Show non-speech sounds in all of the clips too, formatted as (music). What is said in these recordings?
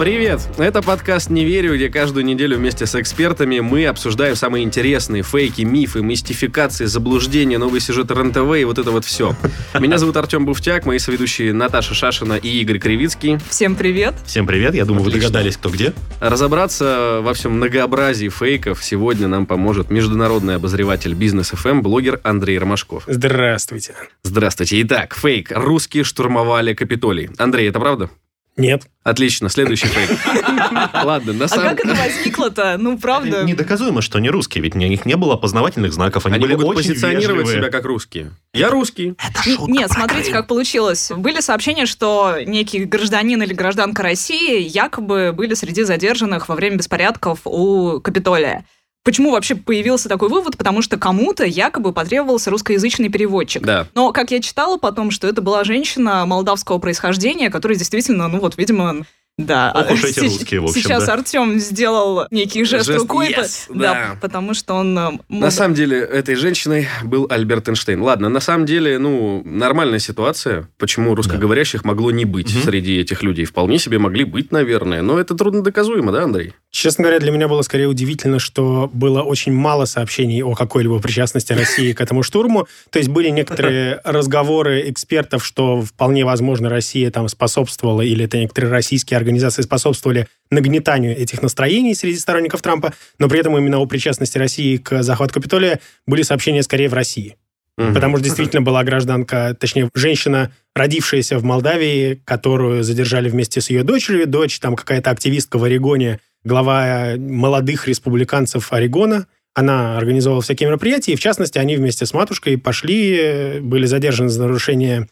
Привет! Это подкаст «Не верю», где каждую неделю вместе с экспертами мы обсуждаем самые интересные фейки, мифы, мистификации, заблуждения, новые сюжеты РНТВ и вот это вот все. Меня зовут Артем Буфтяк, мои соведущие Наташа Шашина и Игорь Кривицкий. Всем привет. Всем привет, я думаю, Отлично. вы догадались, кто где. Разобраться во всем многообразии фейков сегодня нам поможет международный обозреватель бизнес ФМ, блогер Андрей Ромашков. Здравствуйте. Здравствуйте. Итак, фейк. Русские штурмовали Капитолий. Андрей, это правда? Нет. Отлично, следующий фейк. (laughs) Ладно, на А самом как это возникло-то? Ну, правда. Недоказуемо, что они русские, ведь у них не было опознавательных знаков, они, Они были могут очень позиционировать вежливые. себя как русские. Я русский. Н- Нет, смотрите, как получилось. Были сообщения, что некий гражданин или гражданка России якобы были среди задержанных во время беспорядков у Капитолия. Почему вообще появился такой вывод? Потому что кому-то якобы потребовался русскоязычный переводчик. Да. Но, как я читала потом, что это была женщина молдавского происхождения, которая действительно, ну вот, видимо, да. Ох уж эти русские, в общем, Сейчас да. Артем сделал некий жест, Жест рукой, yes, по- да. потому что он... э, На молдав- самом деле, этой женщиной был Альберт Эйнштейн. Ладно, на самом деле, ну, нормальная ситуация. Почему русскоговорящих могло не быть Мгм. среди этих людей? Вполне себе могли быть, наверное. Но это трудно доказуемо, да, Андрей? Честно говоря, для меня было скорее удивительно, что было очень мало сообщений о какой-либо причастности России к этому штурму. То есть были некоторые (laughs) разговоры экспертов, что вполне возможно Россия там способствовала, или это некоторые российские организации способствовали нагнетанию этих настроений среди сторонников Трампа, но при этом именно о причастности России к захвату Капитолия были сообщения скорее в России. Мгм. Потому что действительно была гражданка, точнее, женщина, родившаяся в Молдавии, которую задержали вместе с ее дочерью. Дочь там какая-то активистка в Орегоне, глава молодых республиканцев Орегона. Она организовала всякие мероприятия, и в частности, они вместе с матушкой пошли, э, были задержаны за нарушение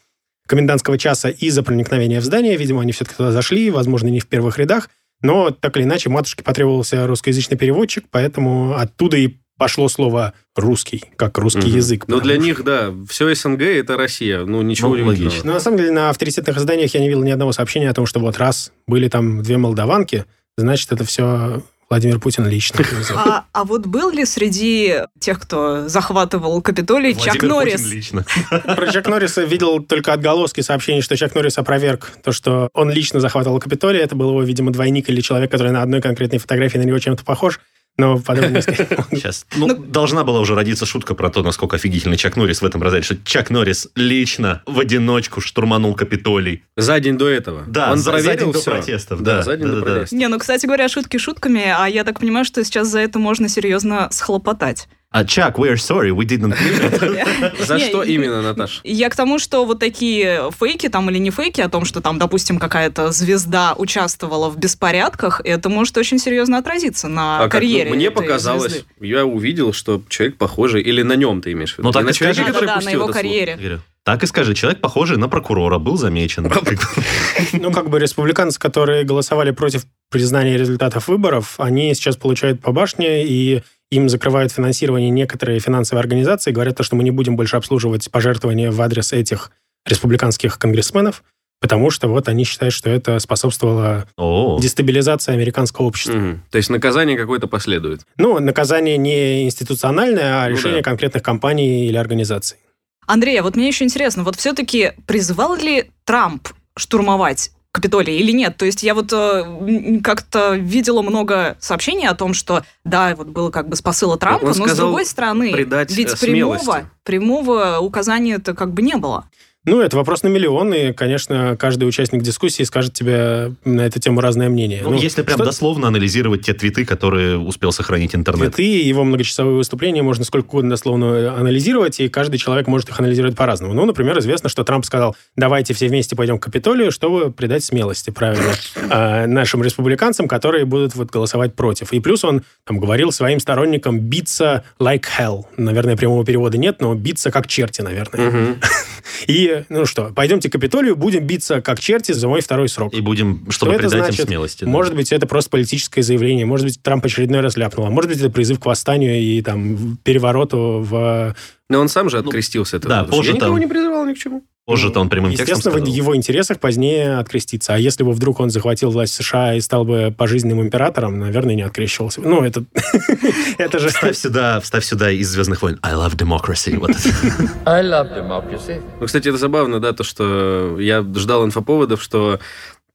комендантского часа и за проникновение в здание. Видимо, они все-таки туда зашли, возможно, не в первых рядах. Но так или иначе, матушке потребовался русскоязычный переводчик, поэтому оттуда и пошло слово «русский», как русский Мгм. язык. Но для что- них, да, все СНГ – это Россия. Ну, ничего Ну, удивительного. логично. Но на самом деле на авторитетных изданиях я не видел ни одного сообщения о том, что вот раз были там две молдаванки, значит, это все Владимир Путин лично. (laughs) А, а вот был ли среди тех, кто захватывал Капитолий, Чак Владимир Норрис? Путин лично. (laughs) Про Чак Норриса видел только отголоски сообщений, что Чак Норрис опроверг то, что он лично захватывал Капитолий. Это был его, видимо, двойник или человек, который на одной конкретной фотографии на него чем-то похож. Но подробнее. (laughs) Сейчас. Ну, должна была уже родиться шутка про то, насколько офигительный Чак Норрис в этом разделе, что Чак Норрис лично в одиночку штурманул Капитолий. За день до этого. Да, Он за- за день до всё. протестов, Да, да. за день до Да-да-да. протестов. Не, ну, кстати говоря, шутки шутками, а я так понимаю, что сейчас за это можно серьезно схлопотать. А Чак, we are sorry, we didn't mean it. (laughs) (laughs) За что именно, Наташа? Я к тому, что вот такие фейки там или не фейки о том, что там, допустим, какая-то звезда участвовала в беспорядках, это может очень серьезно отразиться на А как, ну, карьере. мне этой показалось, звезды. я увидел, что человек похожий, или на нем ты имеешь в виду? Ну, так на и человеке, скажи. который Да-да-да, на его карьере. Так и скажи, человек похожий на прокурора, был замечен. (laughs) Ну, как бы республиканцы, которые голосовали против признания результатов выборов, они сейчас получают по башне, и им закрывают финансирование некоторые финансовые организации, говорят, то, что мы не будем больше обслуживать пожертвования в адрес этих республиканских конгрессменов, потому что вот они считают, что это способствовало О, дестабилизации американского общества. Мгм. То есть наказание какое-то последует. Ну, наказание не институциональное, а Ну решение да. конкретных компаний или организаций. Андрей, а вот мне еще интересно, вот все-таки призывал ли Трамп штурмовать Капитолий или нет? То есть я вот э, как-то видела много сообщений о том, что да, вот было как бы с посыла Трампа, Он но с другой стороны, ведь э, смелости. прямого, прямого указания-то как бы не было. Ну, это вопрос на миллион, и, конечно, каждый участник дискуссии скажет тебе на эту тему разное мнение. ну, если прям что- дословно анализировать те твиты, которые успел сохранить интернет. Твиты и его многочасовые выступления можно сколько угодно дословно анализировать, и каждый человек может их анализировать по-разному. Ну, например, известно, что Трамп сказал, давайте все вместе пойдем к Капитолию, чтобы придать смелости, правильно, (laughs) а, нашим республиканцам, которые будут вот голосовать против. И плюс он там говорил своим сторонникам биться like hell. Наверное, прямого перевода нет, но биться как черти, наверное. Мгм. (laughs) Ну что, пойдемте к Капитолию, будем биться как черти за мой второй срок. И будем, чтобы Что это придать им значит? смелости. да. Может быть, это просто политическое заявление. Может быть, Трамп очередной раз ляпнул. А может быть, это призыв к восстанию и там перевороту в... Но он сам же Ну, открестился. от да, этого, что позже Я никого там- не призывал ни к чему. Позже-то он прямым текстом Естественно, в сказал. его интересах позднее откреститься. А если бы вдруг он захватил власть США и стал бы пожизненным императором, наверное, не открещивался. бы. Ну, это... (laughs) Это же... Вставь сюда, вставь сюда из «Звездных войн». I love democracy. Вот. (laughs) I love democracy. Ну, кстати, это забавно, да, то, что я ждал инфоповодов, что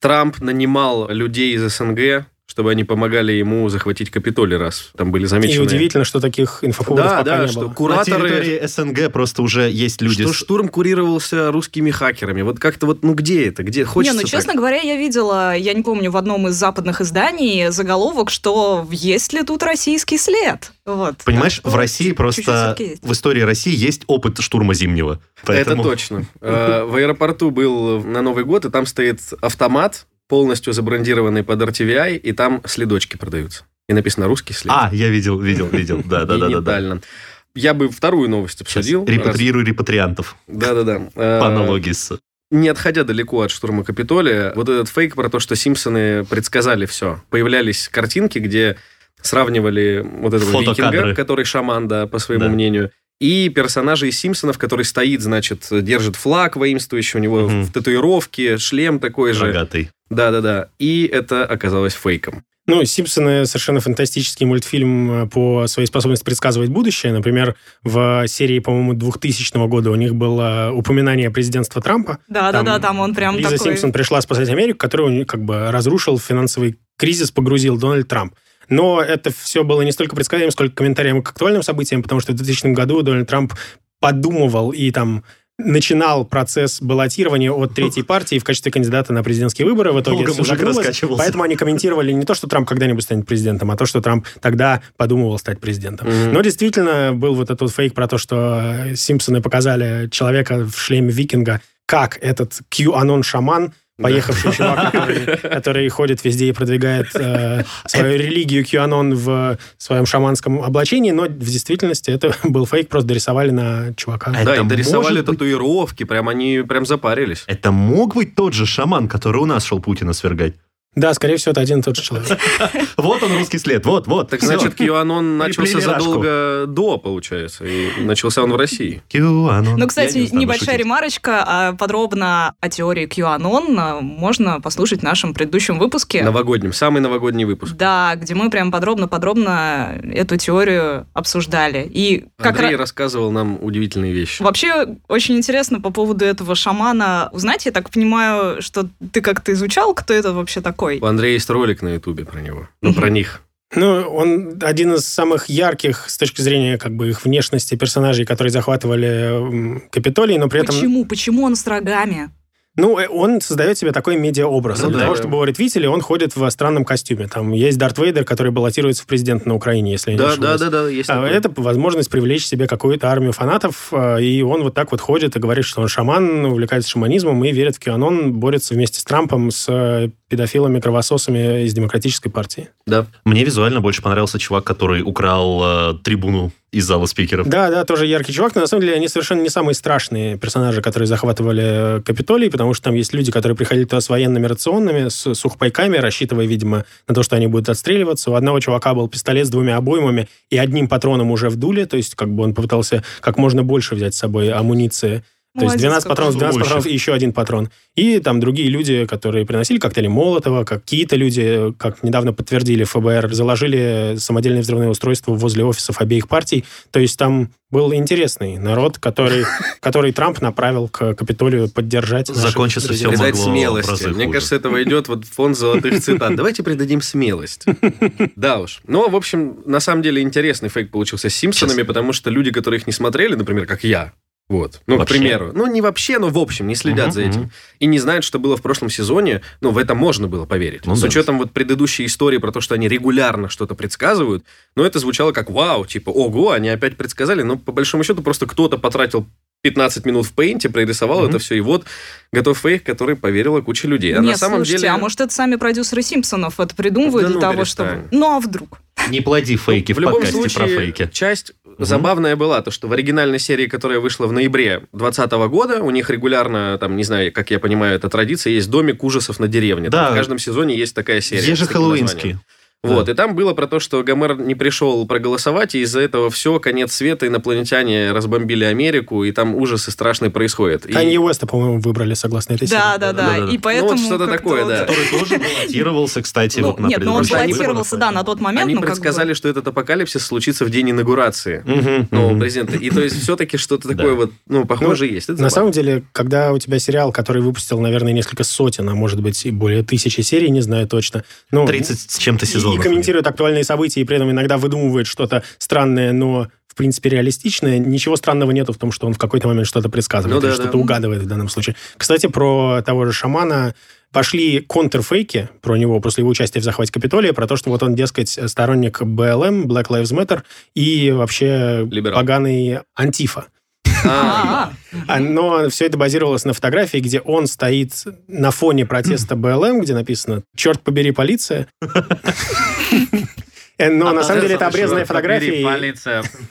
Трамп нанимал людей из СНГ, чтобы они помогали ему захватить Капитолий раз. Там были И замечены... удивительно, что таких инфоповодов Да, пока да, не что было. На кураторы... территории СНГ просто уже есть люди... Что штурм курировался русскими хакерами. Вот как-то вот, ну где это? Где? Хочется не, ну, так. честно говоря, я видела, я не помню, в одном из западных изданий заголовок, что есть ли тут российский след. Вот. Понимаешь, Так в России чуть-чуть просто... есть. В истории России есть опыт штурма зимнего. Поэтому- Это точно. Э, В аэропорту был на Новый год, и там стоит автомат, полностью забрендированный под RTVI, и там следочки продаются. И написано «русский след». А, я видел, видел, видел. (laughs) Да, да, да. Генитально. Я бы вторую новость обсудил. Репатриируй репатриантов. Да-да-да. Э, По аналогии с... Не отходя далеко от штурма Капитолия, вот этот фейк про то, что Симпсоны предсказали все. Появлялись картинки, где сравнивали вот этого викинга, который шаман, да, по своему Да. мнению, и персонажа из Симпсонов, который стоит, значит, держит флаг воинствующий, у него Мгм. в татуировке, шлем такой же. Рогатый. Да-да-да. И это оказалось фейком. Ну, «Симпсоны» совершенно фантастический мультфильм э, по своей способности предсказывать будущее. Например, в серии, по-моему, 2000 года у них было упоминание президентства Трампа. Да-да-да, там он прям Лиза такой... Симпсон пришла спасать Америку, нее как бы разрушил финансовый кризис, погрузил Дональд Трамп. Но это все было не столько предсказанием, сколько комментарием к актуальным событиям, потому что в 2000 году Дональд Трамп подумывал и там начинал процесс баллотирования от третьей (laughs) партии в качестве кандидата на президентские выборы. В итоге Долго мужик раскачивался. Поэтому они комментировали не то, что Трамп когда-нибудь станет президентом, а то, что Трамп тогда подумывал стать президентом. Мгм. Но действительно был вот этот вот фейк про то, что Симпсоны показали человека в шлеме викинга, как этот QAnon-шаман, поехавший чувак, который, который ходит везде и продвигает э, свою религию QAnon в своем шаманском облачении, но в действительности это (laughs) был фейк, просто дорисовали на чувака. А да, это и дорисовали быть- татуировки, прям они прям запарились. Это мог быть тот же шаман, который у нас шел Путина свергать? Да, скорее всего, это один и тот же человек. (laughs) Вот он, русский след, вот, вот. Так значит, QAnon начался задолго до, получается, и начался он в России. QAnon. Ну, кстати, небольшая ремарочка. а Подробно о теории QAnon а, можно послушать в нашем предыдущем выпуске. Новогодним, самый новогодний выпуск. Да, где мы прям подробно-подробно эту теорию обсуждали. И как Андрей рассказывал нам удивительные вещи. Вообще, очень интересно по поводу этого шамана узнать. Я так понимаю, что ты как-то изучал, кто это вообще такой. У Андрея есть ролик на Ютубе про него. Ну, про них. Ну, он один из самых ярких с точки зрения как бы их внешности персонажей, которые захватывали Капитолий, но при этом... Почему? Почему он с рогами? Ну, э, он создает себе такой медиа-образ. Ну Для да, того, да. чтобы его ретвитили, он ходит в странном костюме. Там есть Дарт Вейдер, который баллотируется в президент на Украине, если я не Да, ошибаюсь. да, да, да, есть А такое. Это возможность привлечь себе какую-то армию фанатов, а, и он вот так вот ходит и говорит, что он шаман, увлекается шаманизмом и верит в QAnon, борется вместе с Трампом с э, педофилами-кровососами из Демократической партии. Да. Мне визуально больше понравился чувак, который украл э, трибуну из зала спикеров. Да, да, тоже яркий чувак, но на самом деле они совершенно не самые страшные персонажи, которые захватывали э, Капитолий, потому что там есть люди, которые приходили туда с военными рационами, с сухпайками, рассчитывая, видимо, на то, что они будут отстреливаться. У одного чувака был пистолет с двумя обоймами и одним патроном уже в дуле, то есть как бы он попытался как можно больше взять с собой амуниции. То есть Молодец 12 какой. патронов, 12 Больше. патронов и еще один патрон. И там другие люди, которые приносили коктейли Молотова, какие-то люди, как недавно подтвердили ФБР, заложили самодельные взрывные устройства возле офисов обеих партий. То есть там был интересный народ, который, (laughs) который Трамп направил к Капитолию поддержать. Закончится всё Придать смелости. Мне кажется, это войдет вот в фонд золотых цитат. Давайте придадим смелость. (laughs) Да уж. Но, в общем, на самом деле интересный фейк получился с Симпсонами, потому что люди, которые их не смотрели, например, как я, вот, ну, Вообще? к примеру, ну, не вообще, но в общем, не следят Мгм, за этим. мгм. И не знают, что было в прошлом сезоне, ну, в это можно было поверить. Ну с да. учетом вот предыдущей истории про то, что они регулярно что-то предсказывают, но это звучало как вау, типа, ого, они опять предсказали, но по большому счету просто кто-то потратил 15 минут в пейнте, прорисовал Мгм. это все, и вот готов фейк, который поверила куча людей. А Нет, на самом слушайте, деле... а может, это сами продюсеры Симпсонов это придумывают Да для ну, того, перестань. чтобы... Ну, а вдруг? Не плоди фейки Ну, в, в любом подкасте случае, про фейки. часть забавная была, то, что в оригинальной серии, которая вышла в ноябре 2020 года, у них регулярно, там, не знаю, как я понимаю, это традиция, есть домик ужасов на деревне. Там Да. в каждом сезоне есть такая серия. с таким Ежехэллоуинский. названием. Вот, и там было про то, что Гомер не пришел проголосовать, и из-за этого все, конец света, инопланетяне разбомбили Америку, и там ужасы страшные происходят. И- Канье Уэста, по-моему, выбрали согласно этой серии. Да, да, да. Да-да-да. И поэтому... Ну, вот что-то такое, вот- да. Который тоже (laughs) баллотировался, кстати, Ну, вот на нет, ну он баллотировался, да, на тот момент. Они ну, как бы- предсказали, что этот апокалипсис случится в день инаугурации нового президента. И то есть все-таки что-то такое Да. вот, ну, похоже есть. Это На самом деле, когда у тебя сериал, который выпустил, наверное, несколько сотен, а может быть и более тысячи серий, не знаю точно. Ну, 30 с чем-то и сезонов. комментирует актуальные события, и при этом иногда выдумывает что-то странное, но в принципе реалистичное. Ничего странного нету в том, что он в какой-то момент что-то предсказывает, Ну да, или да. что-то угадывает в данном случае. Кстати, про того же шамана пошли контрфейки про него после его участия в захвате Капитолия, про то, что вот он, дескать, сторонник БЛМ, Black Lives Matter, и вообще Либерал. поганый антифа. А, А, А, Но все это базировалось на фотографии, где он стоит на фоне протеста БЛМ, где написано «Черт побери, полиция». Э, Но на самом деле это обрезанная фотография. и-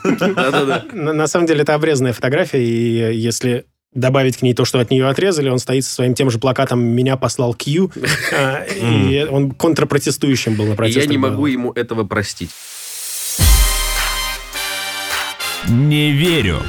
Да-да-да. На самом деле это обрезанная фотография, и если добавить к ней то, что от нее отрезали, он стоит со своим тем же плакатом «Меня послал Кью», а, и он контрпротестующим был на И протестах я не могу ему этого простить. Не верю.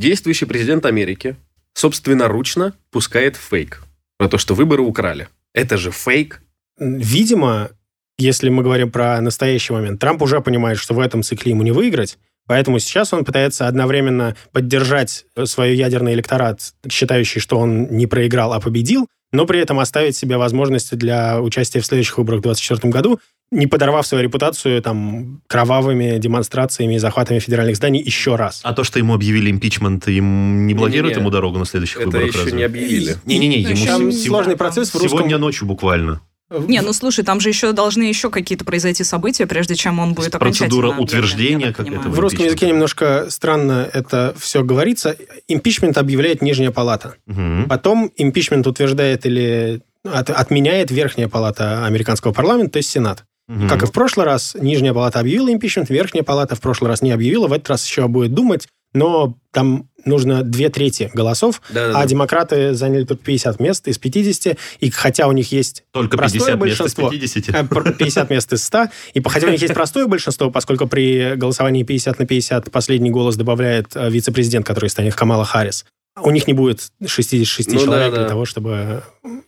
Действующий президент Америки собственноручно пускает фейк про то, что выборы украли. Это же фейк. Видимо, если мы говорим про настоящий момент, Трамп уже понимает, что в этом цикле ему не выиграть, поэтому сейчас он пытается одновременно поддержать свой ядерный электорат, считающий, что он не проиграл, а победил, но при этом оставить себе возможности для участия в следующих выборах в 2024 году, не подорвав свою репутацию там кровавыми демонстрациями и захватами федеральных зданий еще раз. А то, что ему объявили импичмент, им не блокирует ему дорогу на следующих Это выборах? еще разве? не объявили. Не-не-не, Ну, ему сложный процесс в русском... сегодня ночью буквально. Не, ну слушай, там же еще должны еще какие-то произойти события, прежде чем он будет Процедура окончательно объявлен, утверждения, я как это В русском языке немножко странно это все говорится. Импичмент объявляет Нижняя палата. Мгм. Потом импичмент утверждает или от- отменяет Верхняя палата американского парламента, то есть Сенат. Мгм. Как и в прошлый раз, Нижняя палата объявила импичмент, Верхняя палата в прошлый раз не объявила, в этот раз еще будет думать, но там нужно две трети голосов, Да-да-да. а демократы заняли только 50 мест из 50, и хотя у них есть Только простое 50 мест из большинство. 50. э, 50 мест из 100, и хотя у них есть простое большинство, поскольку при голосовании 50 на 50 последний голос добавляет э, вице-президент, который станет Камала Харрис, у них не будет 66 Ну человек да, для да. того, чтобы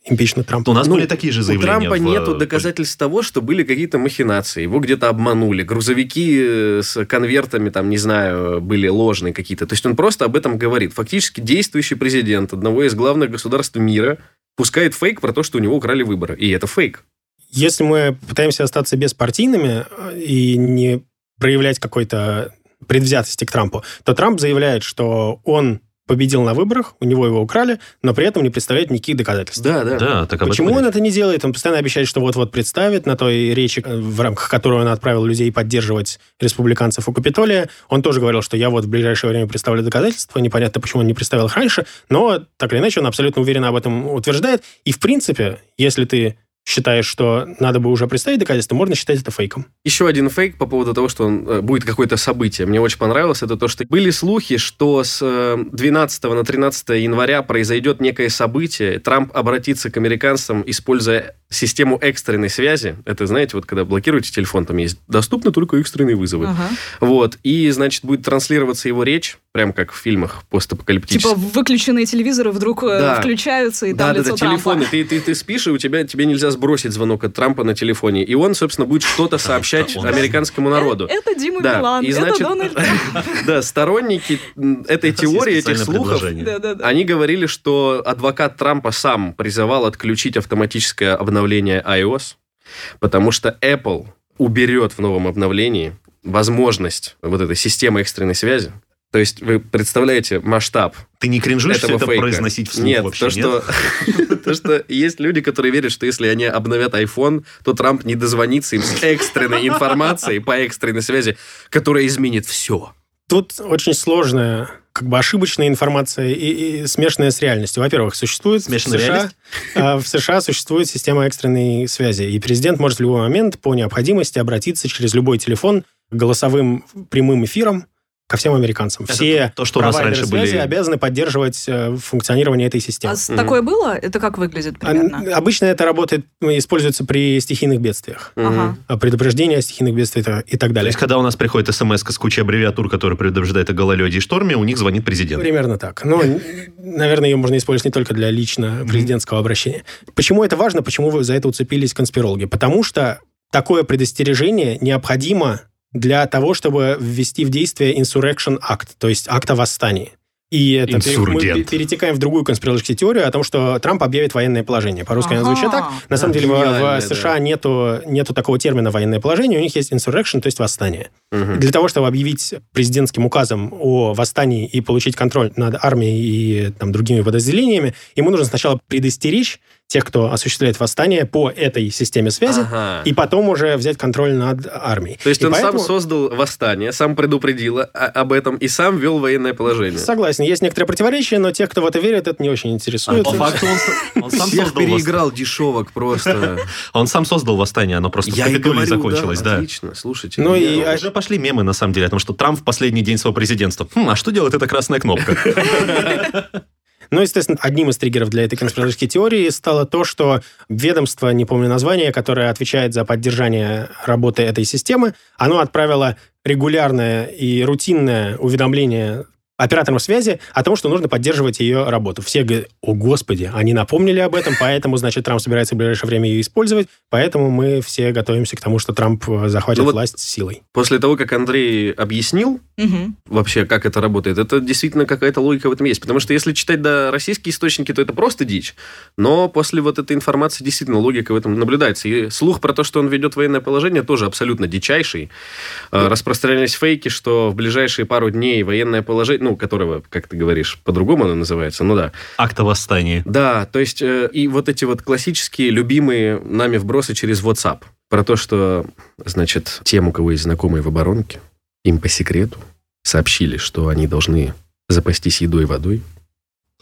импичнуть Трампа. У нас Ну, были такие же У заявления. Трампа в, нету э, доказательств того, что были какие-то махинации. Его где-то обманули. Грузовики э, с конвертами, там, не знаю, были ложные какие-то. То есть он просто об этом говорит. Фактически действующий президент одного из главных государств мира пускает фейк про то, что у него украли выборы. И это фейк. Если мы пытаемся остаться беспартийными э, и не проявлять какой-то предвзятости к Трампу, то Трамп заявляет, что он победил на выборах, у него его украли, но при этом не представляет никаких доказательств. Да, да. Да, так Почему он это не делает? Он постоянно обещает, что вот-вот представит на той речи, э, в рамках которой он отправил людей поддерживать республиканцев у Капитолия. Он тоже говорил, что я вот в ближайшее время представлю доказательства. Непонятно, почему он не представил их раньше, но так или иначе он абсолютно уверенно об этом утверждает. И в принципе, если ты считаешь, что надо бы уже представить доказательства, можно считать это фейком. Еще один фейк по поводу того, что он, э, будет какое-то событие. Мне очень понравилось. Это то, что были слухи, что с э, 12 на 13 января произойдет некое событие. Трамп обратится к американцам, используя систему экстренной связи. Это, знаете, вот когда блокируете телефон, там есть доступны только экстренные вызовы. Ага. Вот. И, значит, будет транслироваться его речь, прям как в фильмах постапокалиптических. Типа выключенные телевизоры вдруг э, Да. включаются, и там Да, да, лицо да, Трампа. телефоны. Ты, ты, ты спишь, и у тебя тебе нельзя сбросить звонок от Трампа на телефоне. И он, собственно, будет что-то сообщать он- американскому народу. Э, Это Дима Да, Билан, и это значит- Дональд (laughs) Трамп. Да, сторонники этой теории, этих слухов, они говорили, что адвокат Трампа сам призывал отключить автоматическое обновление iOS, потому что Apple уберет в новом обновлении возможность вот этой системы экстренной связи. То есть вы представляете масштаб Ты не кринжуешь этого это фейка? произносить вслух нет, вообще, то, что, (laughs) то, что есть люди, которые верят, что если они обновят iPhone, то Трамп не дозвонится им с экстренной информацией по экстренной связи, которая изменит все. Тут очень сложная, как бы ошибочная информация и, и смешанная с реальностью. Во-первых, существует Смешанная в США, а, в США существует система экстренной связи, и президент может в любой момент по необходимости обратиться через любой телефон к голосовым прямым эфирам ко всем американцам. Это Все то, что у нас раньше связи были- обязаны поддерживать э, функционирование этой системы. А с- такое было? Это как выглядит примерно? А, Обычно это работает, ну, используется при стихийных бедствиях. Ага. А, Предупреждение о стихийных бедствиях и так То далее. есть, когда у нас приходит смс с кучей аббревиатур, которые предупреждает о гололеде и шторме, у них звонит президент. Примерно так. Но, н- наверное, ее можно использовать не только для лично президентского обращения. Почему это важно? Почему вы за это уцепились конспирологи? Потому что такое предостережение необходимо для того, чтобы ввести в действие Insurrection Act, то есть акт о восстании. И это мы Инсургент. перетекаем в другую конспирологическую теорию о том, что Трамп объявит военное положение. По-русски оно звучит так. На самом деле в- США нету, нету такого термина военное положение, у них есть insurrection, то есть восстание. Для того, чтобы объявить президентским указом о восстании и получить контроль над армией и там, другими подразделениями, ему нужно сначала предостеречь тех, кто осуществляет восстание по этой системе связи, Ага. и потом уже взять контроль над армией. То есть И он поэтому- сам создал восстание, сам предупредил об этом и сам вел военное положение. Согласен, есть некоторые противоречия, но тех, кто в это верит, это не очень А интересует. по факту он, (laughs) он сам Всех переиграл дешевок просто. (laughs) Он сам создал восстание, оно просто Я в говорю, закончилось, да. Отлично, слушайте. Ну и- Ну, Уже пошли мемы, на самом деле, о том, что Трамп в последний день своего президентства. Хм, а что делает эта красная кнопка? (laughs) Ну, естественно, одним из триггеров для этой конспирологической теории стало то, что ведомство, не помню название, которое отвечает за поддержание работы этой системы, оно отправило регулярное и рутинное уведомление операторам связи о том, что нужно поддерживать ее работу. Все говорят, о господи, они напомнили об этом, поэтому, значит, Трамп собирается в ближайшее время ее использовать, поэтому мы все готовимся к тому, что Трамп э, захватит Ну вот- власть силой. После того, как Андрей объяснил Мгм. вообще, как это работает, это действительно какая-то логика в этом есть. Потому что если читать да, российские источники, то это просто дичь. Но после вот этой информации действительно логика в этом наблюдается. И слух про то, что он ведет военное положение, тоже абсолютно дичайший. Э, Распространялись фейки, что в ближайшие пару дней военное положение, ну, которого, как ты говоришь, по-другому оно называется, ну да, Акта восстания. Да, то есть э, и вот эти вот классические, любимые нами вбросы через WhatsApp. Про то, что, значит, тем, у кого есть знакомые в оборонке, им по секрету сообщили, что они должны запастись едой и водой,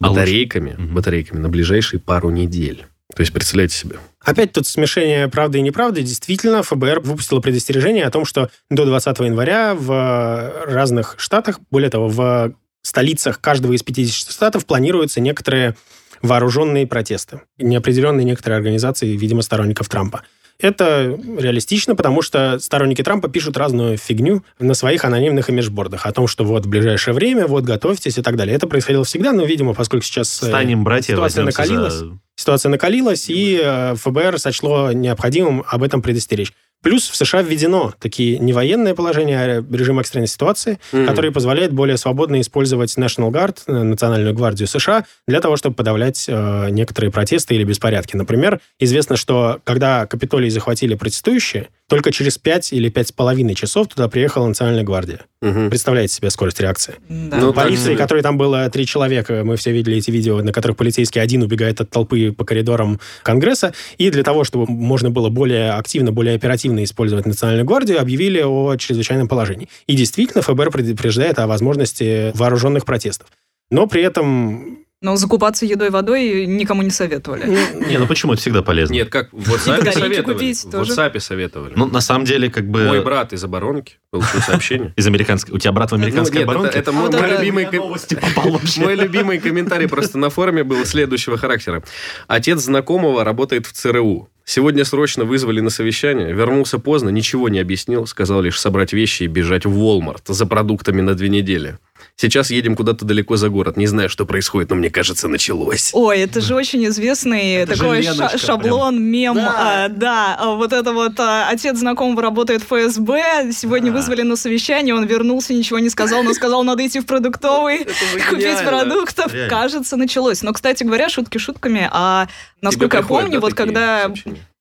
А лучше- батарейками, Мгм. батарейками на ближайшие пару недель. То есть, представляете себе. Опять тут смешение правды и неправды. Действительно, ФБР выпустило предостережение о том, что до 20 января в разных штатах, более того, в столицах каждого из 50 штатов планируются некоторые вооруженные протесты. Неопределенные некоторые организации, видимо, сторонников Трампа. Это реалистично, потому что сторонники Трампа пишут разную фигню на своих анонимных имиджбордах о том, что вот в ближайшее время, вот готовьтесь и так далее. Это происходило всегда, но, видимо, поскольку сейчас... э, Станем, братья, ситуация накалилась. за... Ситуация накалилась, и э, ФБР сочло необходимым об этом предостеречь. Плюс в США введено такие не военное положение, а режим экстренной ситуации, Мгм. который позволяет более свободно использовать National Guard, э, Национальную гвардию США, для того, чтобы подавлять э, некоторые протесты или беспорядки. Например, известно, что когда Капитолий захватили протестующие, только через 5 или 5,5 часов туда приехала Национальная гвардия. Мгм. Представляете себе скорость реакции? Да. Ну, так Полиции, себе. которой там было три человека, мы все видели эти видео, на которых полицейский один убегает от толпы по коридорам Конгресса, и для того, чтобы можно было более активно, более оперативно использовать Национальную гвардию, объявили о чрезвычайном положении. И действительно, ФБР предупреждает о возможности вооруженных протестов. Но при этом... Но закупаться едой и водой никому не советовали. ну, Не, ну почему это всегда полезно? Нет, как в WhatsApp советовали. В. WhatsApp советовали. Ну, на самом деле, как бы... Мой брат из оборонки получил сообщение. Из американской... У тебя брат в американской Ну, это- оборонке? это мой это любимый... Новости попал. Мой любимый комментарий просто на форуме был следующего характера. Отец знакомого работает в ЦРУ. Сегодня срочно вызвали на совещание, вернулся поздно, ничего не объяснил, сказал лишь собрать вещи и бежать в Walmart за продуктами на две недели. Сейчас едем куда-то далеко за город, не знаю, что происходит, но мне кажется, началось. Ой, это же очень известный Это такой ша- шаблон, мем. Да. А, да, а вот это вот а, отец знакомого работает в ФСБ, сегодня Да. вызвали на совещание, он вернулся, ничего не сказал, но сказал, надо идти в продуктовый, (laughs) купить продуктов. Реально. Кажется, началось. Но, кстати говоря, шутки шутками, а насколько я помню, вот когда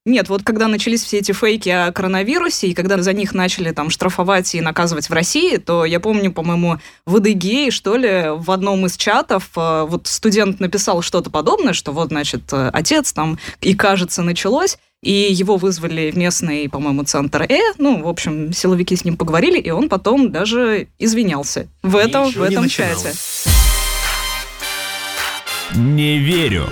Нет, вот когда начались все эти фейки о коронавирусе, и когда за них начали там штрафовать и наказывать в России, то я помню, по-моему, в ИДГ, что ли, в одном из чатов э, вот студент написал что-то подобное, что вот, значит, э, отец там, и кажется, началось, и его вызвали в местный, по-моему, центр Э, ну, в общем, силовики с ним поговорили, и он потом даже извинялся в этом, в этом чате. Не верю.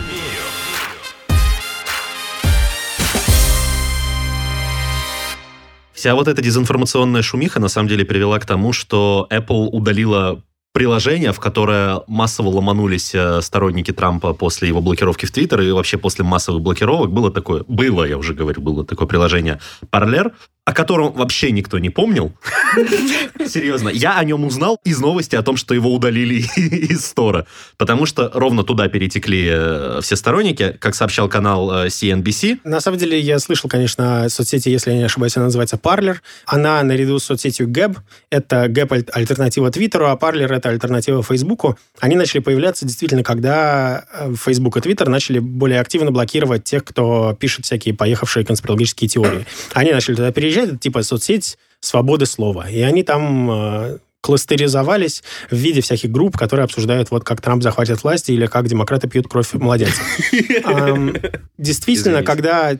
Вся вот эта дезинформационная шумиха на самом деле привела к тому, что Apple удалила приложение, в которое массово ломанулись э, сторонники Трампа после его блокировки в Твиттер и вообще после массовых блокировок. Было такое, было, я уже говорю, было такое приложение Parler, о котором вообще никто не помнил. (laughs) Серьезно. Я о нем узнал из новости о том, что его удалили (laughs) из стора. Потому что ровно туда перетекли э, все сторонники, как сообщал канал э, CNBC. На самом деле, я слышал, конечно, о соцсети, если я не ошибаюсь, она называется Parler. Она наряду с соцсетью Gab, это Gab альтернатива Твиттеру, а Parler это альтернатива Фейсбуку. Они начали появляться действительно, когда Facebook и Twitter начали более активно блокировать тех, кто пишет всякие поехавшие конспирологические теории. Они начали туда переезжать, это типа соцсеть свободы слова. И они там э, кластеризовались в виде всяких групп, которые обсуждают, вот как Трамп захватит власть или как демократы пьют кровь младенцев. (laughs) Действительно, когда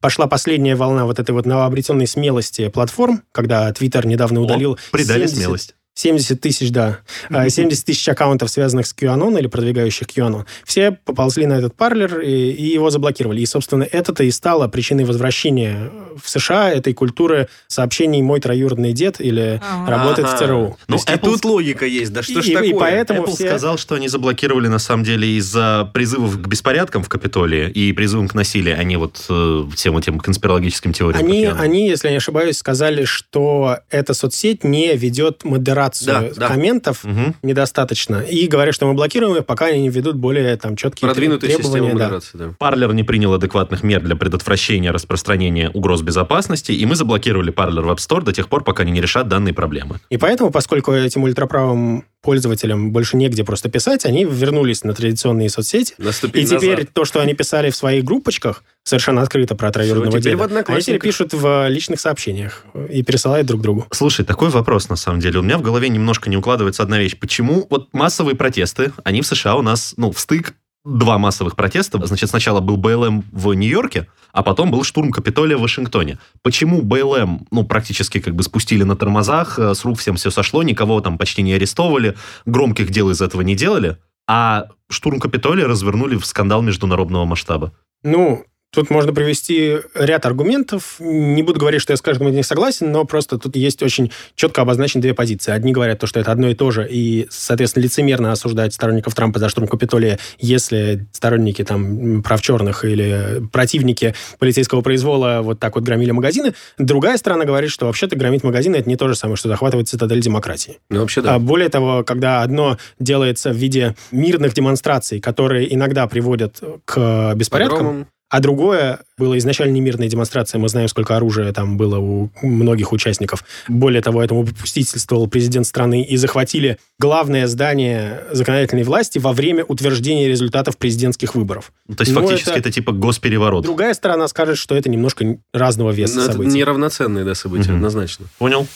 пошла последняя волна вот этой вот новообретенной смелости платформ, когда Твиттер недавно удалил... Придали смелость. 70 тысяч, да. 70 тысяч аккаунтов, связанных с QAnon или продвигающих QAnon. Все поползли на этот парлер и, и его заблокировали. И, собственно, это-то и стало причиной возвращения в США этой культуры сообщений «мой троюродный дед» или ага. «работает ага. в ЦРУ». Ну, и тут логика есть. Да что и, ж такое? И поэтому Apple все... сказал, что они заблокировали, на самом деле, из-за призывов к беспорядкам в Капитолии и призывам к насилию, а не вот э, всем этим конспирологическим теориям. Они, они, если я не ошибаюсь, сказали, что эта соцсеть не ведет модерацию да, да. комментов угу. недостаточно. И говорят, что мы блокируем их, пока они не введут более там, четкие Продвинутые требования. Да. Да. Парлер не принял адекватных мер для предотвращения распространения угроз безопасности, и мы заблокировали Парлер в App Store до тех пор, пока они не решат данные проблемы. И поэтому, поскольку этим ультраправым пользователям больше негде просто писать, они вернулись на традиционные соцсети. Наступили и теперь назад. то, что они писали в своих группочках, совершенно открыто про троюродного Все, деда, в они теперь пишут в личных сообщениях и пересылают друг другу. Слушай, такой вопрос на самом деле. У меня в голове немножко не укладывается одна вещь. Почему вот массовые протесты, они в США у нас, ну, в стык два массовых протеста. Значит, сначала был БЛМ в Нью-Йорке, а потом был штурм Капитолия в Вашингтоне. Почему БЛМ, ну, практически как бы спустили на тормозах, э, с рук всем все сошло, никого там почти не арестовывали, громких дел из этого не делали, а штурм Капитолия развернули в скандал международного масштаба? Ну, Тут можно привести ряд аргументов. Не буду говорить, что я с каждым из них согласен, но просто тут есть очень четко обозначены две позиции. Одни говорят, то, что это одно и то же, и, соответственно, лицемерно осуждать сторонников Трампа за штурм Капитолия, если сторонники там прав черных или противники полицейского произвола вот так вот громили магазины. Другая сторона говорит, что вообще-то громить магазины это не то же самое, что захватывать цитадель демократии. Ну, вообще да. А более того, когда одно делается в виде мирных демонстраций, которые иногда приводят к беспорядкам, Погромом а другое было изначально не мирная демонстрация. Мы знаем, сколько оружия там было у многих участников. Более того, этому попустительствовал президент страны и захватили главное здание законодательной власти во время утверждения результатов президентских выборов. Ну, то есть Но фактически это, это типа госпереворот. Другая сторона скажет, что это немножко разного веса Но события. Это неравноценные да, события, угу. однозначно. Понял.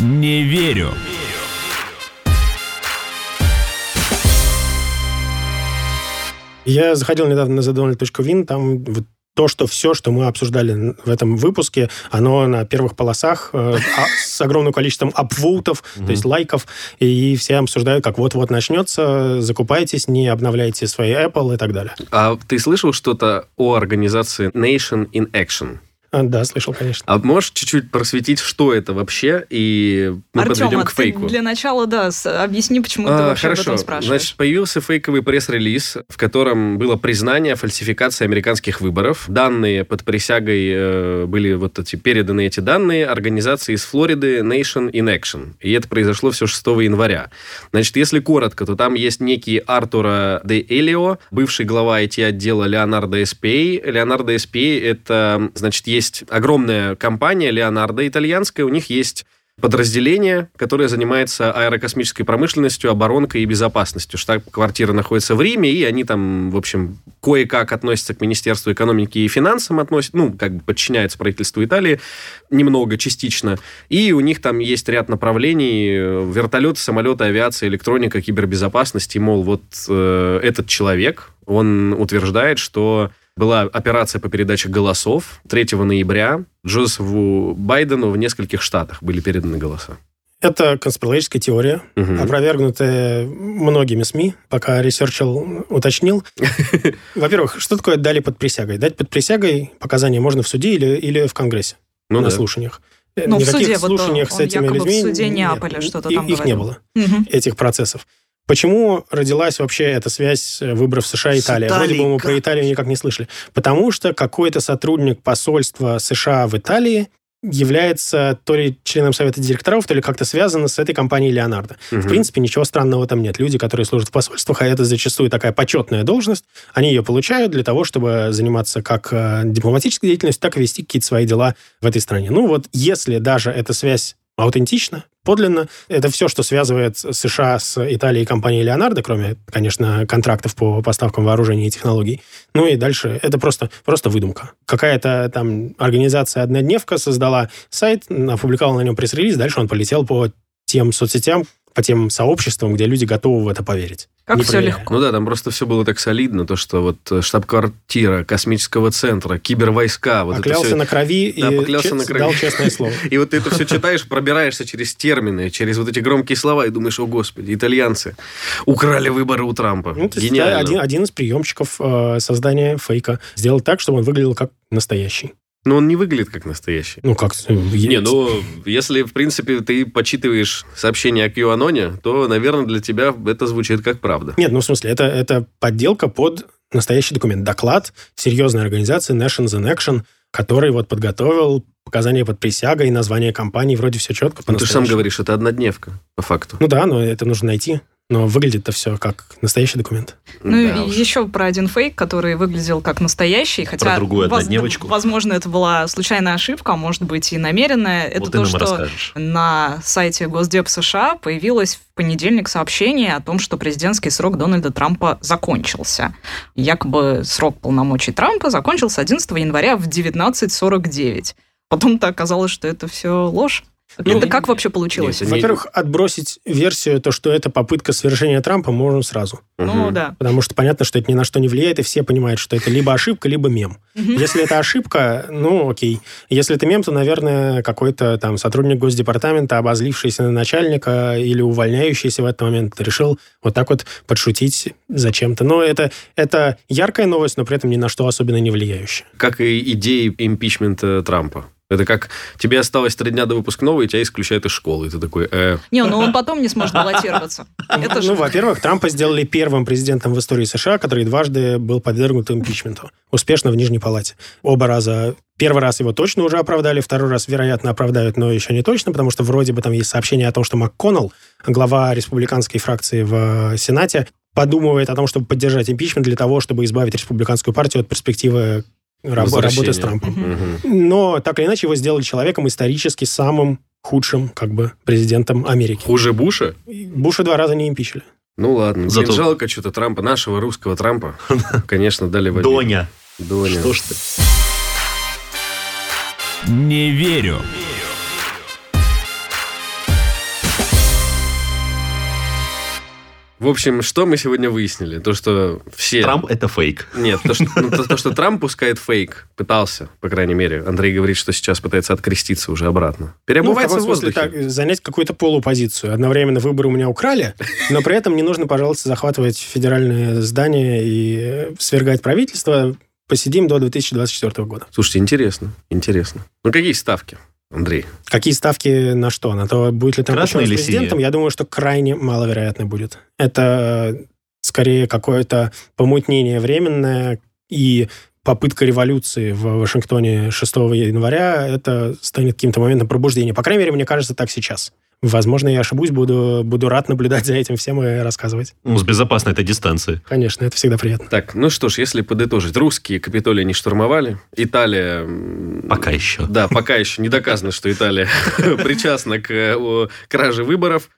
Не верю. Я заходил недавно на thedonald.win, там вот то, что все, что мы обсуждали в этом выпуске, оно на первых полосах э, а, с огромным количеством апвоутов, то есть лайков, и все обсуждают, как вот-вот начнется, закупайтесь, не обновляйте свои Apple и так далее. А ты слышал что-то о организации Nation in Action? А, да, слышал, конечно. А можешь чуть-чуть просветить, что это вообще, и мы Артем, подведем а к фейку? для начала, да, объясни, почему а, ты вообще хорошо. об этом спрашиваешь. Значит, появился фейковый пресс-релиз, в котором было признание фальсификации американских выборов. Данные под присягой э, были вот эти переданы эти данные организации из Флориды Nation in Action. И это произошло все 6 января. Значит, если коротко, то там есть некий Артура де Элио, бывший глава IT-отдела Леонардо СПА. Леонардо СПА это, значит, есть есть огромная компания Леонардо итальянская, у них есть подразделение, которое занимается аэрокосмической промышленностью, оборонкой и безопасностью. Штаб-квартира находится в Риме, и они там, в общем, кое-как относятся к Министерству экономики и финансам, относят, ну, как бы подчиняются правительству Италии, немного, частично. И у них там есть ряд направлений, вертолеты, самолеты, авиация, электроника, кибербезопасность. И, мол, вот э, этот человек, он утверждает, что была операция по передаче голосов. 3 ноября Джозефу Байдену в нескольких штатах были переданы голоса. Это конспирологическая теория, Мгм. опровергнутая многими СМИ, пока research ил, уточнил. (laughs) Во-первых, что такое дали под присягой? Дать под присягой показания можно в суде или, или в Конгрессе Ну на да. слушаниях. Ну, в Никаких суде вот, слушаниях он с этими якобы в людьми... суде Неаполя что-то там Их не говорил. было, Мгм. этих процессов. Почему родилась вообще эта связь э, выборов США и Италии? Вроде бы мы про Италию никак не слышали. Потому что какой-то сотрудник посольства США в Италии является то ли членом совета директоров, то ли как-то связано с этой компанией Леонардо. В Мгм. принципе, ничего странного там нет. Люди, которые служат в посольствах, а это зачастую такая почетная должность, они ее получают для того, чтобы заниматься как э, дипломатической деятельностью, так и вести какие-то свои дела в этой стране. Ну вот, если даже эта связь аутентична, подлинно, это все, что связывает США с Италией и компанией Леонардо, кроме, конечно, контрактов по поставкам вооружений и технологий. Ну и дальше это просто, просто выдумка. Какая-то там организация «Однодневка» создала сайт, опубликовала на нем пресс-релиз, дальше он полетел по тем соцсетям, по тем сообществам, где люди готовы в это поверить. Как Не все проверяя. легко. Ну да, там просто все было так солидно, то, что вот э, штаб-квартира космического центра, кибервойска, вот это Поклялся всё. на крови Да, и поклялся че- на крови. дал честное слово. (laughs) И вот ты это все читаешь, пробираешься через термины, через вот эти громкие слова и думаешь, о господи, итальянцы украли выборы у Трампа. Ну, Гениально. один, один из приемчиков э, создания фейка. Сделать так, чтобы он выглядел как настоящий. Но он не выглядит как настоящий. Ну, как... э, Не, ну, если, в принципе, ты почитываешь сообщение о QAnon, то, наверное, для тебя это звучит как правда. Нет, ну, в смысле, это, это подделка под настоящий документ. Доклад серьезной организации Nations in Action, который вот подготовил показания под присягой, название компании, вроде все четко. Ну, ты же сам говоришь, это однодневка, по факту. Ну да, но это нужно найти. Но выглядит-то все как настоящий документ. Ну, Да и уж. еще про один фейк, который выглядел как настоящий, хотя... другую воз- однодневочку. Возможно, это была случайная ошибка, а может быть и намеренная. Это вот то, ты нам и что расскажешь. на сайте Госдеп США появилось в понедельник сообщение о том, что президентский срок Дональда Трампа закончился. Якобы срок полномочий Трампа закончился 11 января в 19.49. Потом-то оказалось, что это все ложь. Ну, это как вообще получилось? Нет, не- Во-первых, отбросить версию, то, что это попытка свержения Трампа, можно сразу. Ну Мгм. да. Потому что понятно, что это ни на что не влияет, и все понимают, что это либо ошибка, либо мем. Если это ошибка, ну, окей. Если это мем, то, наверное, какой-то там сотрудник Госдепартамента, обозлившийся на начальника или увольняющийся в этот момент, решил вот так вот подшутить зачем-то. Но это, это яркая новость, но при этом ни на что особенно не влияющая. Как и идеи импичмента Трампа. Это как тебе осталось три дня до выпускного, и тебя исключают из школы. И ты такой, э, Не, ну он потом не сможет баллотироваться. Это ну, во-первых, Трампа сделали первым президентом в истории США, который дважды был подвергнут импичменту. Успешно в Нижней Палате. Оба раза. Первый раз его точно уже оправдали, второй раз, вероятно, оправдают, но еще не точно, потому что вроде бы там есть сообщение о том, что МакКоннелл, глава республиканской фракции в э, Сенате, подумывает о том, чтобы поддержать импичмент для того, чтобы избавить республиканскую партию от перспективы раб- работы с. Трампом. мгм. Но так или иначе его сделали человеком исторически самым худшим как бы президентом Америки. хуже Буша? Буша два раза не импичили. Ну ладно. Блин, Зато- жалко что-то Трампа, нашего русского Трампа. (laughs) Конечно, дали в. Доня. Доня. Что ж ты? Не верю. В общем, что мы сегодня выяснили? То, что все... Трамп это фейк. Нет, то что, ну, то, то, что Трамп пускает фейк, пытался, по крайней мере. Андрей говорит, что сейчас пытается откреститься уже обратно. Ну, в Переобувается таком в смысле, воздухе. так, занять какую-то полупозицию. Одновременно выборы у меня украли, но при этом не нужно, пожалуйста, захватывать федеральные здания и э, свергать правительство. Посидим до 2024 года. Слушайте, интересно, интересно. Ну, какие ставки, Андрей? Какие ставки на что? На то, будет ли раз или президентом? Я думаю, что крайне маловероятно будет. Это э, скорее какое-то помутнение временное и попытка революции в Вашингтоне 6 января, это станет каким-то моментом пробуждения. По крайней мере, мне кажется, так сейчас. Возможно, я ошибусь, буду, буду рад наблюдать за этим всем и рассказывать. Ну, с безопасной этой дистанции. Конечно, это всегда приятно. Так, ну что ж, если подытожить. Русские Капитолий не штурмовали. Италия... Пока еще. Да, пока еще не доказано, что Италия (laughs) причастна к э, краже выборов.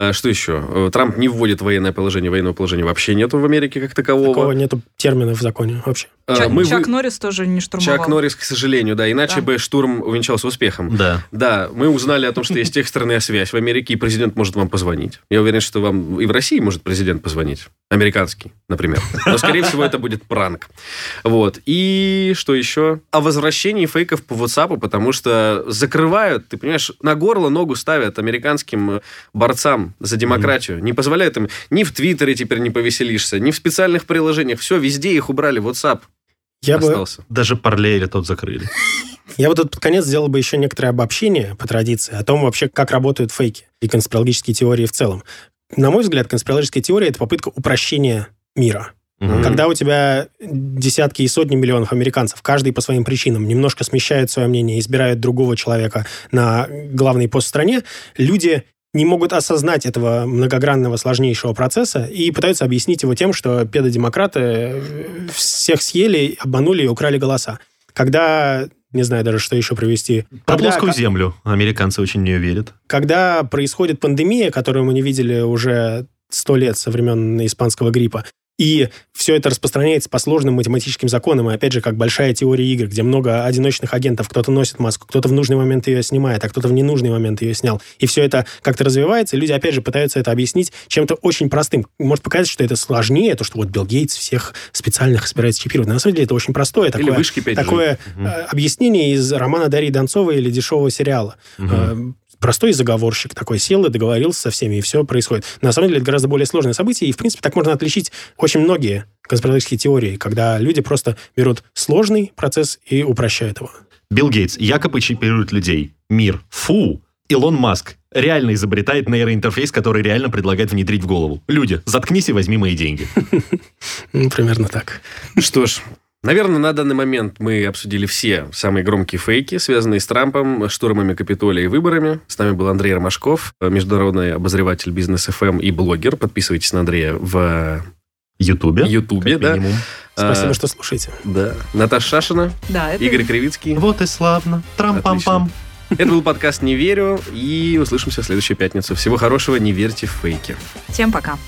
А Что еще? Э, Трамп не вводит военное положение. Военного положения вообще нету в Америке как такового. Такого нету термина в законе вообще. А, Чак, мы Чак вы- Норрис тоже не штурмовал. Чак Норрис, к сожалению, да. Иначе Да. бы штурм увенчался успехом. Да. Да, мы узнали о том, что есть экстренная связь в Америке, и президент может вам позвонить. Я уверен, что вам и в России может президент позвонить. американский, например. Но, скорее всего, это будет пранк. Вот. И что еще? О возвращении фейков по WhatsApp, потому что закрывают, ты понимаешь, на горло ногу ставят американским борцам за демократию. Не позволяют им ни в Твиттере теперь не повеселишься, ни в специальных приложениях. Все, везде их убрали. WhatsApp Я бы, остался. Даже Парлейли тот закрыли. (laughs) я вот тут под конец сделал бы еще некоторое обобщение по традиции о том вообще, как работают фейки и конспирологические теории в целом. На мой взгляд, конспирологическая теория – это попытка упрощения мира. Мгм. Когда у тебя десятки и сотни миллионов американцев, каждый по своим причинам, немножко смещают свое мнение, избирают другого человека на главный пост в стране, люди не могут осознать этого многогранного, сложнейшего процесса и пытаются объяснить его тем, что педодемократы э, всех съели, обманули и украли голоса. Когда, не знаю даже, что еще привести. Про Когда- плоскую землю. Американцы очень в нее верят. когда происходит пандемия, которую мы не видели уже сто лет со времен испанского гриппа, и все это распространяется по сложным математическим законам, и опять же, как большая теория игр, где много одиночных агентов, кто-то носит маску, кто-то в нужный момент ее снимает, а кто-то в ненужный момент ее снял. И все это как-то развивается, и люди, опять же, пытаются это объяснить чем-то очень простым. Может показаться, что это сложнее, то, что вот Билл Гейтс всех специальных собирается чипировать. Но на самом деле это очень простое Или такое, вышки 5G. такое э, объяснение из романа Дарьи Донцовой или дешевого сериала. Э, Простой заговорщик такой сел и договорился со всеми, и все происходит. На самом деле это гораздо более сложное событие, и, в принципе, так можно отличить очень многие конспирологические теории, когда люди просто берут сложный процесс и упрощают его. Билл Гейтс якобы чипирует людей. Мир. Фу. Илон Маск реально изобретает нейроинтерфейс, который реально предлагает внедрить в голову. Люди, заткнись и возьми мои деньги. (laughs) Ну, примерно так. Что ж, наверное, на данный момент мы обсудили все самые громкие фейки, связанные с Трампом, штурмами Капитолия и выборами. С нами был Андрей Ромашков, международный обозреватель бизнес ФМ и блогер. Подписывайтесь на Андрея в Ютубе. Ютубе, да. минимум. Спасибо, А, что слушаете. Да. Наташа Шашина, Да, это Игорь Кривицкий. Вот и славно. Трам-пам-пам. Это был подкаст «Не верю», и услышимся в следующую пятницу. Всего хорошего, не верьте в фейки. Всем пока.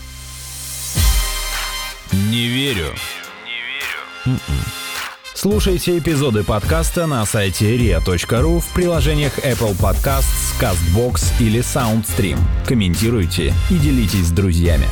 Не верю. М-м. Слушайте эпизоды подкаста на сайте ria.ru в приложениях Apple Podcasts, CastBox или SoundStream. Комментируйте и делитесь с друзьями.